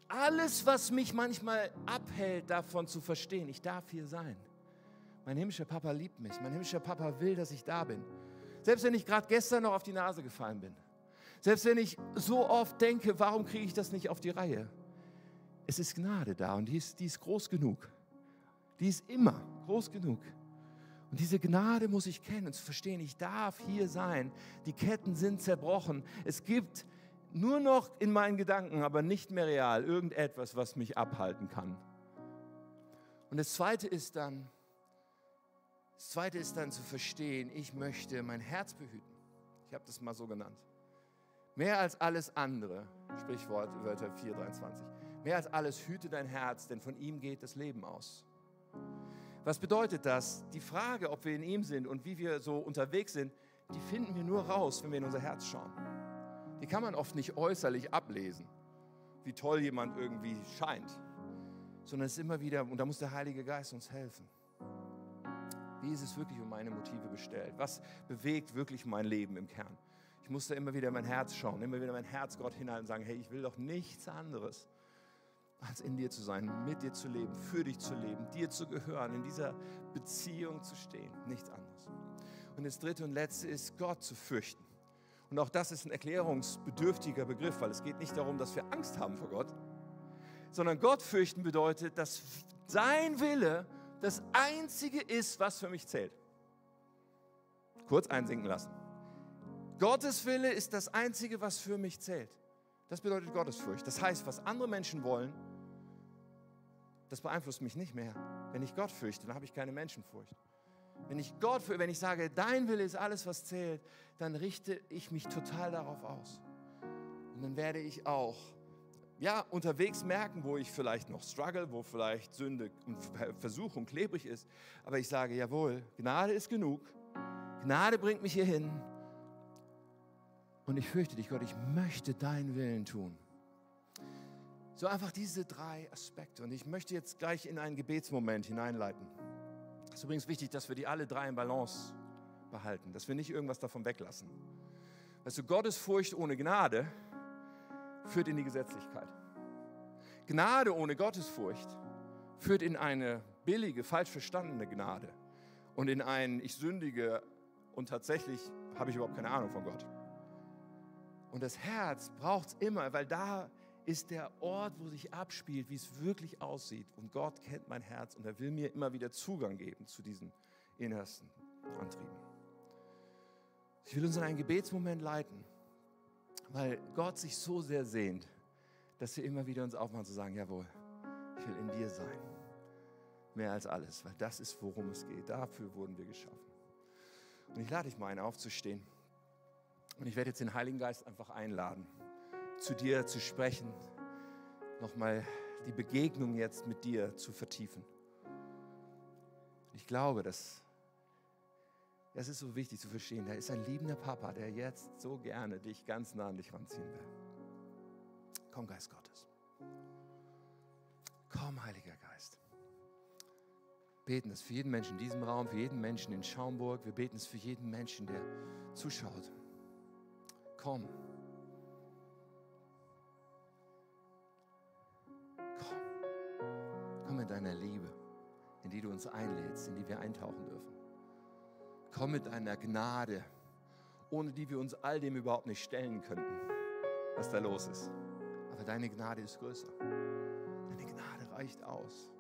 S1: alles, was mich manchmal abhält, davon zu verstehen, ich darf hier sein. Mein himmlischer Papa liebt mich. Mein himmlischer Papa will, dass ich da bin. Selbst wenn ich gerade gestern noch auf die Nase gefallen bin. Selbst wenn ich so oft denke, warum kriege ich das nicht auf die Reihe? Es ist Gnade da und die ist, die ist groß genug. Die ist immer groß genug. Und diese Gnade muss ich kennen und zu verstehen, ich darf hier sein. Die Ketten sind zerbrochen. Es gibt nur noch in meinen Gedanken, aber nicht mehr real, irgendetwas, was mich abhalten kann. Und das Zweite ist dann, das Zweite ist dann zu verstehen, ich möchte mein Herz behüten. Ich habe das mal so genannt. Mehr als alles andere, Sprichwort Wörter 4,23. Mehr als alles hüte dein Herz, denn von ihm geht das Leben aus. Was bedeutet das? Die Frage, ob wir in ihm sind und wie wir so unterwegs sind, die finden wir nur raus, wenn wir in unser Herz schauen. Die kann man oft nicht äußerlich ablesen, wie toll jemand irgendwie scheint, sondern es ist immer wieder, und da muss der Heilige Geist uns helfen. Wie ist es wirklich um meine Motive bestellt? Was bewegt wirklich mein Leben im Kern? Ich muss da immer wieder in mein Herz schauen, immer wieder mein Herz Gott hinein und sagen, hey, ich will doch nichts anderes, als in dir zu sein, mit dir zu leben, für dich zu leben, dir zu gehören, in dieser Beziehung zu stehen, nichts anderes. Und das dritte und letzte ist, Gott zu fürchten. Und auch das ist ein erklärungsbedürftiger Begriff, weil es geht nicht darum, dass wir Angst haben vor Gott, sondern Gott fürchten bedeutet, dass sein Wille das Einzige ist, was für mich zählt. Kurz einsinken lassen. Gottes Wille ist das Einzige, was für mich zählt. Das bedeutet Gottesfurcht. Das heißt, was andere Menschen wollen, das beeinflusst mich nicht mehr. Wenn ich Gott fürchte, dann habe ich keine Menschenfurcht. Wenn ich Gott, wenn ich sage, dein Wille ist alles, was zählt, dann richte ich mich total darauf aus. Und dann werde ich auch, ja, unterwegs merken, wo ich vielleicht noch struggle, wo vielleicht Sünde und Versuchung klebrig ist. Aber ich sage, jawohl, Gnade ist genug. Gnade bringt mich hierhin. Und ich fürchte dich, Gott, ich möchte deinen Willen tun. So einfach diese drei Aspekte. Und ich möchte jetzt gleich in einen Gebetsmoment hineinleiten. Es ist übrigens wichtig, dass wir die alle drei in Balance behalten, dass wir nicht irgendwas davon weglassen. Weißt du, Gottes Furcht ohne Gnade führt in die Gesetzlichkeit. Gnade ohne Gottesfurcht führt in eine billige, falsch verstandene Gnade und in ein Ich sündige und tatsächlich habe ich überhaupt keine Ahnung von Gott. Und das Herz braucht es immer, weil da ist der Ort, wo sich abspielt, wie es wirklich aussieht. Und Gott kennt mein Herz und er will mir immer wieder Zugang geben zu diesen innersten Antrieben. Ich will uns in einen Gebetsmoment leiten, weil Gott sich so sehr sehnt, dass wir immer wieder uns aufmachen zu sagen, jawohl, ich will in dir sein. Mehr als alles, weil das ist, worum es geht. Dafür wurden wir geschaffen. Und ich lade dich mal ein, aufzustehen. Und ich werde jetzt den Heiligen Geist einfach einladen zu dir zu sprechen, nochmal die Begegnung jetzt mit dir zu vertiefen. Ich glaube, dass es ist so wichtig zu verstehen, da ist ein liebender Papa, der jetzt so gerne dich ganz nah an dich ranziehen will. Komm, Geist Gottes. Komm, Heiliger Geist. Beten es für jeden Menschen in diesem Raum, für jeden Menschen in Schaumburg. Wir beten es für jeden Menschen, der zuschaut. Komm. Komm mit deiner Liebe, in die du uns einlädst, in die wir eintauchen dürfen. Komm mit deiner Gnade, ohne die wir uns all dem überhaupt nicht stellen könnten, was da los ist. Aber deine Gnade ist größer. Deine Gnade reicht aus.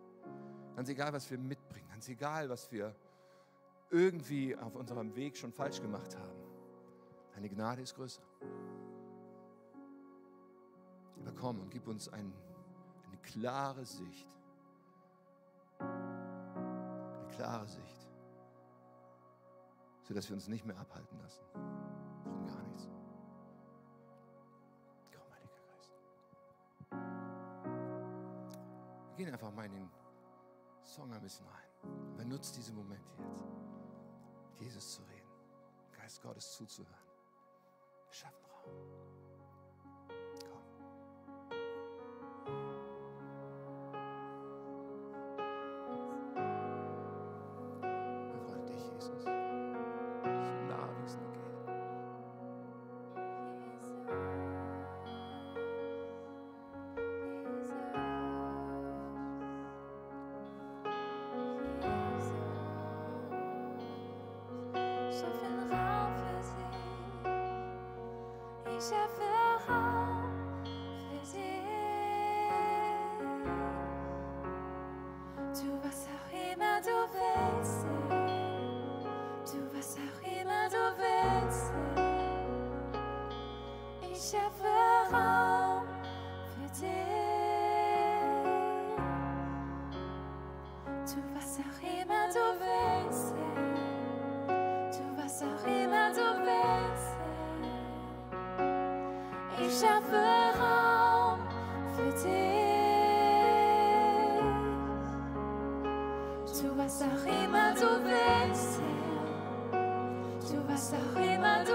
S1: Ganz egal, was wir mitbringen, ganz egal, was wir irgendwie auf unserem Weg schon falsch gemacht haben. Deine Gnade ist größer. Aber komm und gib uns ein, eine klare Sicht klare Sicht, sodass wir uns nicht mehr abhalten lassen von gar nichts. Komm, Heiliger Geist. Wir gehen einfach mal in den Song ein bisschen rein. Benutzt diese Momente jetzt, Jesus zu reden, Geist Gottes zuzuhören. Schaffen Raum.
S2: Ich schaffe Raum für dich. Tu was auch immer du willst sehen. Tu was auch immer du willst sehen. Ich schaffe Raum für dich. Tu was auch immer du willst sehen. Tu was auch immer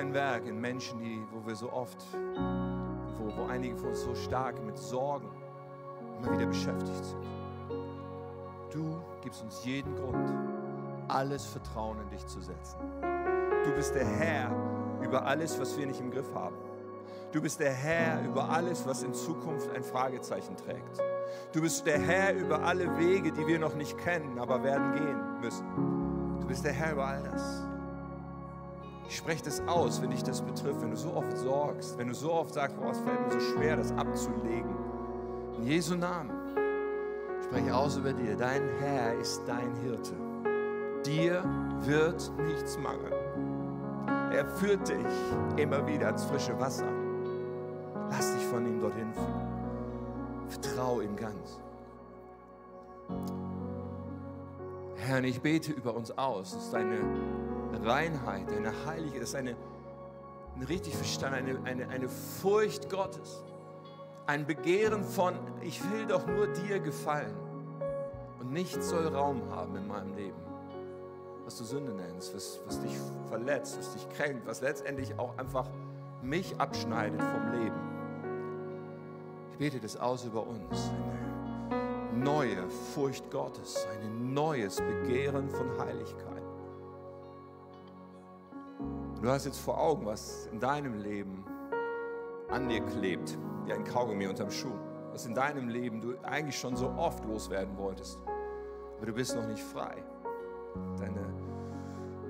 S2: dein
S1: Werk in Menschen, die, wo wir so oft, wo, wo einige von uns so stark mit Sorgen immer wieder beschäftigt sind. Du gibst uns jeden Grund, alles Vertrauen in dich zu setzen. Du bist der Herr über alles, was wir nicht im Griff haben. Du bist der Herr über alles, was in Zukunft ein Fragezeichen trägt. Du bist der Herr über alle Wege, die wir noch nicht kennen, aber werden gehen müssen. Du bist der Herr über all das. Ich spreche das aus, wenn dich das betrifft, wenn du so oft sorgst, wenn du so oft sagst, boah, es fällt mir so schwer, das abzulegen. In Jesu Namen spreche ich aus über dir. Dein Herr ist dein Hirte. Dir wird nichts mangeln. Er führt dich immer wieder ans frische Wasser. Lass dich von ihm dorthin führen. Vertrau ihm ganz. Herr, ich bete über uns aus, dass deine Reinheit, deine Heiligkeit, dass eine, ein richtig verstanden, eine, eine, eine Furcht Gottes, ein Begehren von, ich will doch nur dir gefallen und nichts soll Raum haben in meinem Leben, was du Sünde nennst, was, was dich verletzt, was dich kränkt, was letztendlich auch einfach mich abschneidet vom Leben. Ich bete das aus über uns. Eine neue Furcht Gottes, ein neues Begehren von Heiligkeit. Und du hast jetzt vor Augen, was in deinem Leben an dir klebt, wie ein Kaugummi unterm Schuh. Was in deinem Leben du eigentlich schon so oft loswerden wolltest. Aber du bist noch nicht frei. Deine,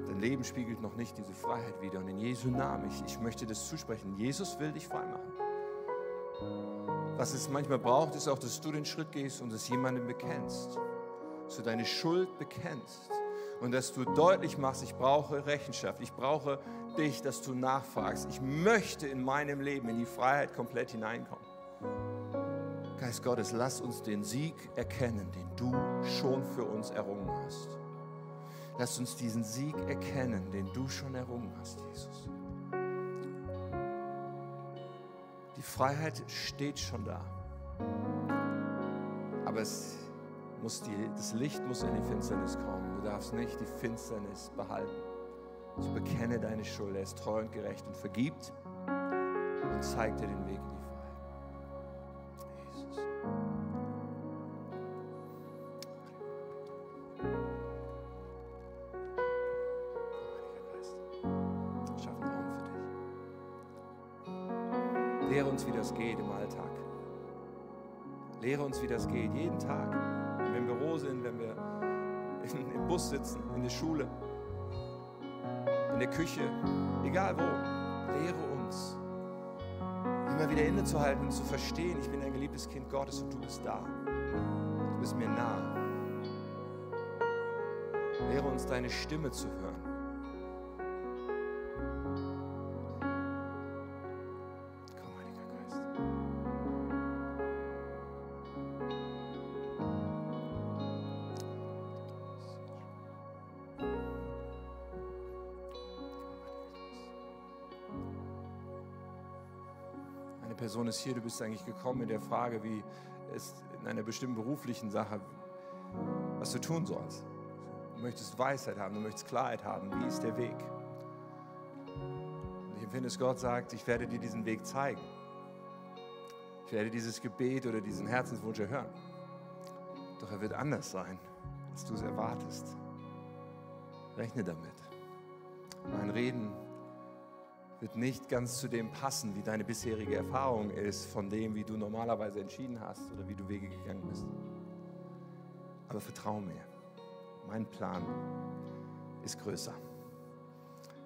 S1: dein Leben spiegelt noch nicht diese Freiheit wider. Und in Jesu Namen, ich, ich möchte das zusprechen. Jesus will dich frei machen. Was es manchmal braucht, ist auch, dass du den Schritt gehst und es jemandem bekennst. Dass du deine Schuld bekennst. Und dass du deutlich machst, ich brauche Rechenschaft. Ich brauche dich, dass du nachfragst. Ich möchte in meinem Leben in die Freiheit komplett hineinkommen. Geist Gottes, lass uns den Sieg erkennen, den du schon für uns errungen hast. Lass uns diesen Sieg erkennen, den du schon errungen hast, Jesus. Die Freiheit steht schon da. Aber es muss die, das Licht muss in die Finsternis kommen. Du darfst nicht die Finsternis behalten. So bekenne deine Schuld. Er ist treu und gerecht und vergibt und zeigt dir den Weg in die Freiheit. Jesus. Heiliger Geist, einen Raum für dich. Lehre uns, wie das geht im Alltag. Lehre uns, wie das geht, jeden Tag. Wenn wir im Büro sind, wenn wir im Bus sitzen, in der Schule, in der Küche, egal wo. Lehre uns, immer wieder innezuhalten und zu verstehen, ich bin ein geliebtes Kind Gottes und du bist da. Du bist mir nah. Lehre uns deine Stimme zu hören. Person ist hier, du bist eigentlich gekommen mit der Frage, wie es in einer bestimmten beruflichen Sache, was du tun sollst. Du möchtest Weisheit haben, du möchtest Klarheit haben, wie ist der Weg? Und ich empfinde es, Gott sagt, ich werde dir diesen Weg zeigen. Ich werde dieses Gebet oder diesen Herzenswunsch erhören. Doch er wird anders sein, als du es erwartest. Rechne damit. Mein Reden wird nicht ganz zu dem passen, wie deine bisherige Erfahrung ist, von dem, wie du normalerweise entschieden hast oder wie du Wege gegangen bist. Aber vertraue mir, mein Plan ist größer,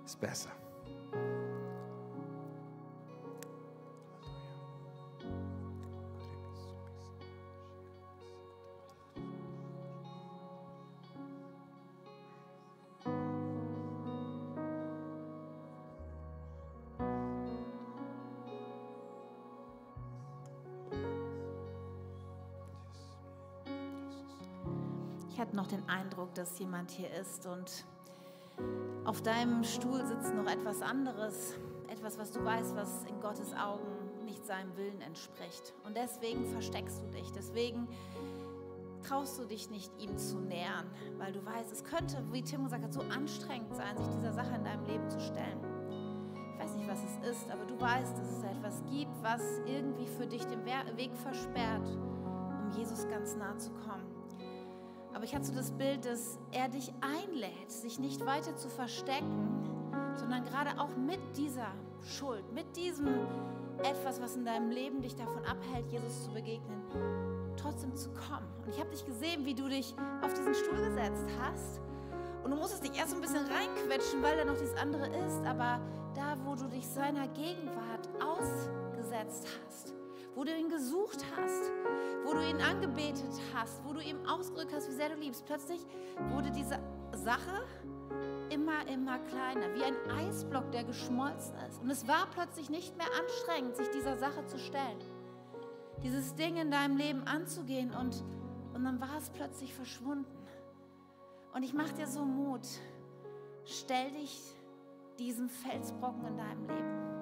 S1: ist besser.
S3: Dass jemand hier ist und auf deinem Stuhl sitzt noch etwas anderes, etwas, was du weißt, was in Gottes Augen nicht seinem Willen entspricht. Und deswegen versteckst du dich, deswegen traust du dich nicht, ihm zu nähern, weil du weißt, es könnte, wie Tim gesagt hat, so anstrengend sein, sich dieser Sache in deinem Leben zu stellen. Ich weiß nicht, was es ist, aber du weißt, dass es etwas gibt, was irgendwie für dich den We- Weg versperrt, um Jesus ganz nah zu kommen. Aber ich hatte so das Bild, dass er dich einlädt, sich nicht weiter zu verstecken, sondern gerade auch mit dieser Schuld, mit diesem etwas, was in deinem Leben dich davon abhält, Jesus zu begegnen, trotzdem zu kommen. Und ich habe dich gesehen, wie du dich auf diesen Stuhl gesetzt hast. Und du musstest dich erst so ein bisschen reinquetschen, weil da noch dieses andere ist. Aber da, wo du dich seiner Gegenwart ausgesetzt hast, wo du ihn gesucht hast, wo du ihn angebetet hast, wo du ihm ausgedrückt hast, wie sehr du liebst, plötzlich wurde diese Sache immer, immer kleiner, wie ein Eisblock, der geschmolzen ist. Und es war plötzlich nicht mehr anstrengend, sich dieser Sache zu stellen, dieses Ding in deinem Leben anzugehen und, und dann war es plötzlich verschwunden. Und ich mache dir so Mut, stell dich diesem Felsbrocken in deinem Leben.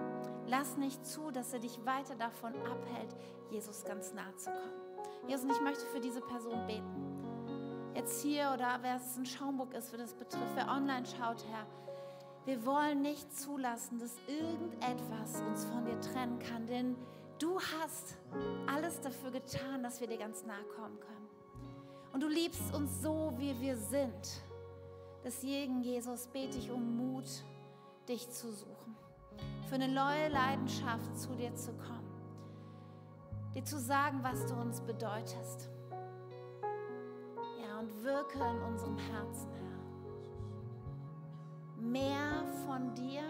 S3: Lass nicht zu, dass er dich weiter davon abhält, Jesus ganz nah zu kommen. Jesus, ich möchte für diese Person beten. Jetzt hier oder wer es in Schaumburg ist, wer das betrifft, wer online schaut, Herr. Wir wollen nicht zulassen, dass irgendetwas uns von dir trennen kann, denn du hast alles dafür getan, dass wir dir ganz nah kommen können. Und du liebst uns so, wie wir sind. Deswegen, Jesus, bete ich um Mut, dich zu suchen. Für eine neue Leidenschaft zu dir zu kommen. Dir zu sagen, was du uns bedeutest. Ja, und wirke in unserem Herzen, Herr. Mehr von dir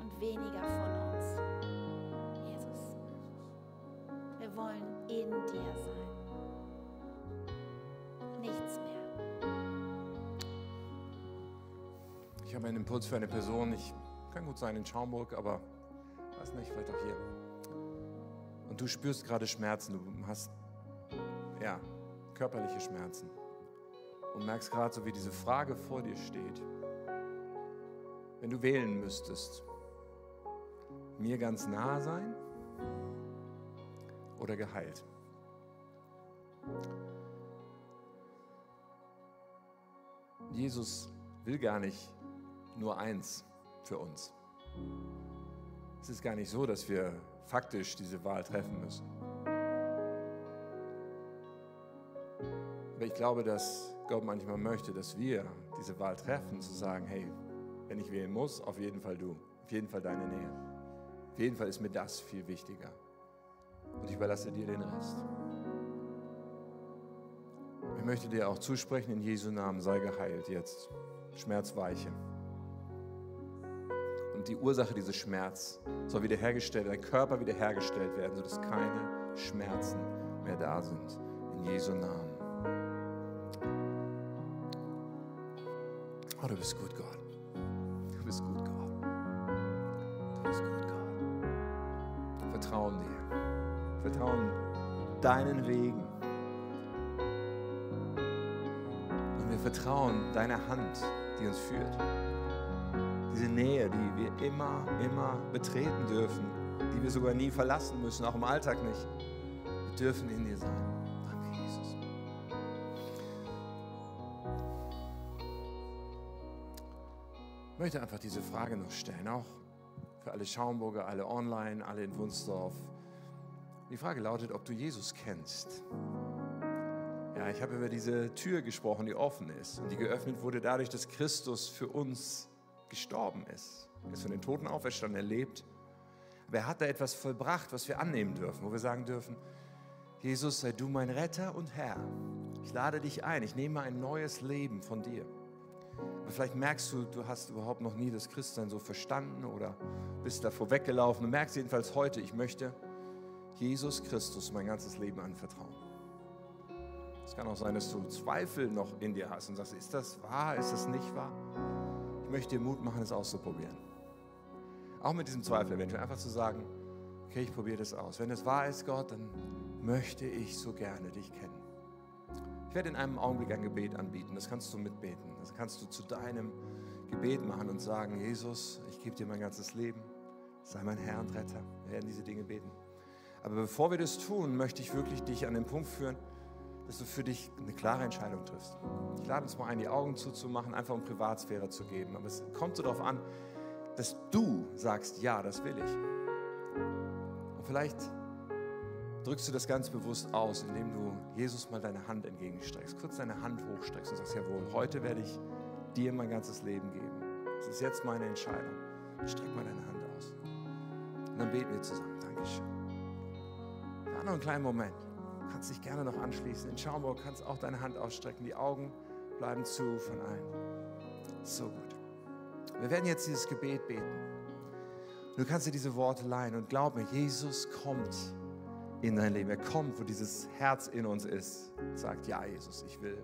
S3: und weniger von uns. Jesus. Wir wollen in dir sein. Nichts mehr.
S1: Ich habe einen Impuls für eine Person. Ich kann gut sein in Schaumburg, aber weiß nicht, vielleicht auch hier. Und du spürst gerade Schmerzen. Du hast ja körperliche Schmerzen. und merkst gerade so, wie diese Frage vor dir steht. Wenn du wählen müsstest, mir ganz nah sein oder geheilt? Jesus will gar nicht nur eins für uns. Es ist gar nicht so, dass wir faktisch diese Wahl treffen müssen. Aber ich glaube, dass Gott manchmal möchte, dass wir diese Wahl treffen, zu sagen, hey, wenn ich wählen muss, auf jeden Fall du, auf jeden Fall deine Nähe. Auf jeden Fall ist mir das viel wichtiger. Und ich überlasse dir den Rest. Ich möchte dir auch zusprechen, in Jesu Namen sei geheilt jetzt. Schmerz weiche. Und die Ursache dieses Schmerz soll wiederhergestellt, dein Körper wiederhergestellt werden, sodass keine Schmerzen mehr da sind. In Jesu Namen. Oh, du bist gut, Gott. Du bist gut, Gott. Du bist gut, Gott. Vertrauen dir. Vertrauen deinen Wegen. Und wir vertrauen deiner Hand, die uns führt. Diese Nähe, die wir immer, immer betreten dürfen, die wir sogar nie verlassen müssen, auch im Alltag nicht. Wir dürfen in dir sein. Danke, Jesus. Ich möchte einfach diese Frage noch stellen, auch für alle Schaumburger, alle online, alle in Wunsdorf. Die Frage lautet, ob du Jesus kennst. Ja, ich habe über diese Tür gesprochen, die offen ist und die geöffnet wurde dadurch, dass Christus für uns gestorben ist. Er ist von den Toten auferstanden, er lebt. Aber er hat da etwas vollbracht, was wir annehmen dürfen, wo wir sagen dürfen, Jesus, sei du mein Retter und Herr. Ich lade dich ein, ich nehme ein neues Leben von dir. Aber vielleicht merkst du, du hast überhaupt noch nie das Christsein so verstanden oder bist davor weggelaufen. Du merkst jedenfalls heute, ich möchte Jesus Christus mein ganzes Leben anvertrauen. Es kann auch sein, dass du Zweifel noch in dir hast und sagst, ist das wahr, ist das nicht wahr? Möchte dir Mut machen, es auszuprobieren. Auch mit diesem Zweifel eventuell einfach zu sagen, okay, ich probiere das aus. Wenn es wahr ist, Gott, dann möchte ich so gerne dich kennen. Ich werde in einem Augenblick ein Gebet anbieten, das kannst du mitbeten. Das kannst du zu deinem Gebet machen und sagen, Jesus, ich gebe dir mein ganzes Leben, sei mein Herr und Retter. Wir werden diese Dinge beten. Aber bevor wir das tun, möchte ich wirklich dich an den Punkt führen, dass du für dich eine klare Entscheidung triffst. Ich lade uns mal ein, die Augen zuzumachen, einfach um Privatsphäre zu geben. Aber es kommt so darauf an, dass du sagst, ja, das will ich. Und vielleicht drückst du das ganz bewusst aus, indem du Jesus mal deine Hand entgegenstreckst, kurz deine Hand hochstreckst und sagst, jawohl, heute werde ich dir mein ganzes Leben geben. Das ist jetzt meine Entscheidung. Streck mal deine Hand aus. Und dann beten wir zusammen. Dankeschön. Ja, noch einen kleinen Moment. Kannst dich gerne noch anschließen. In Schaumburg kannst auch deine Hand ausstrecken. Die Augen bleiben zu von allen. So gut. Wir werden jetzt dieses Gebet beten. Du kannst dir diese Worte leihen und glaub mir, Jesus kommt in dein Leben. Er kommt, wo dieses Herz in uns ist. Sagt, ja, Jesus, ich will.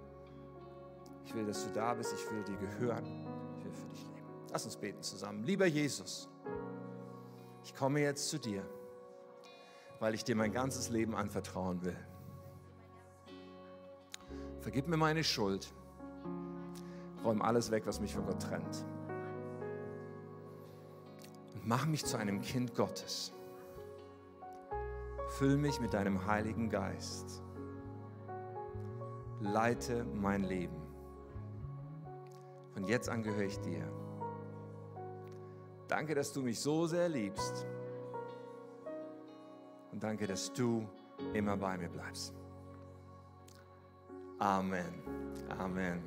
S1: Ich will, dass du da bist. Ich will dir gehören. Ich will für dich leben. Lass uns beten zusammen. Lieber Jesus, ich komme jetzt zu dir, weil ich dir mein ganzes Leben anvertrauen will. Vergib mir meine Schuld. Räum alles weg, was mich von Gott trennt. Und mach mich zu einem Kind Gottes. Füll mich mit deinem Heiligen Geist. Leite mein Leben. Von jetzt an gehöre ich dir. Danke, dass du mich so sehr liebst. Und danke, dass du immer bei mir bleibst. Amen. Amen.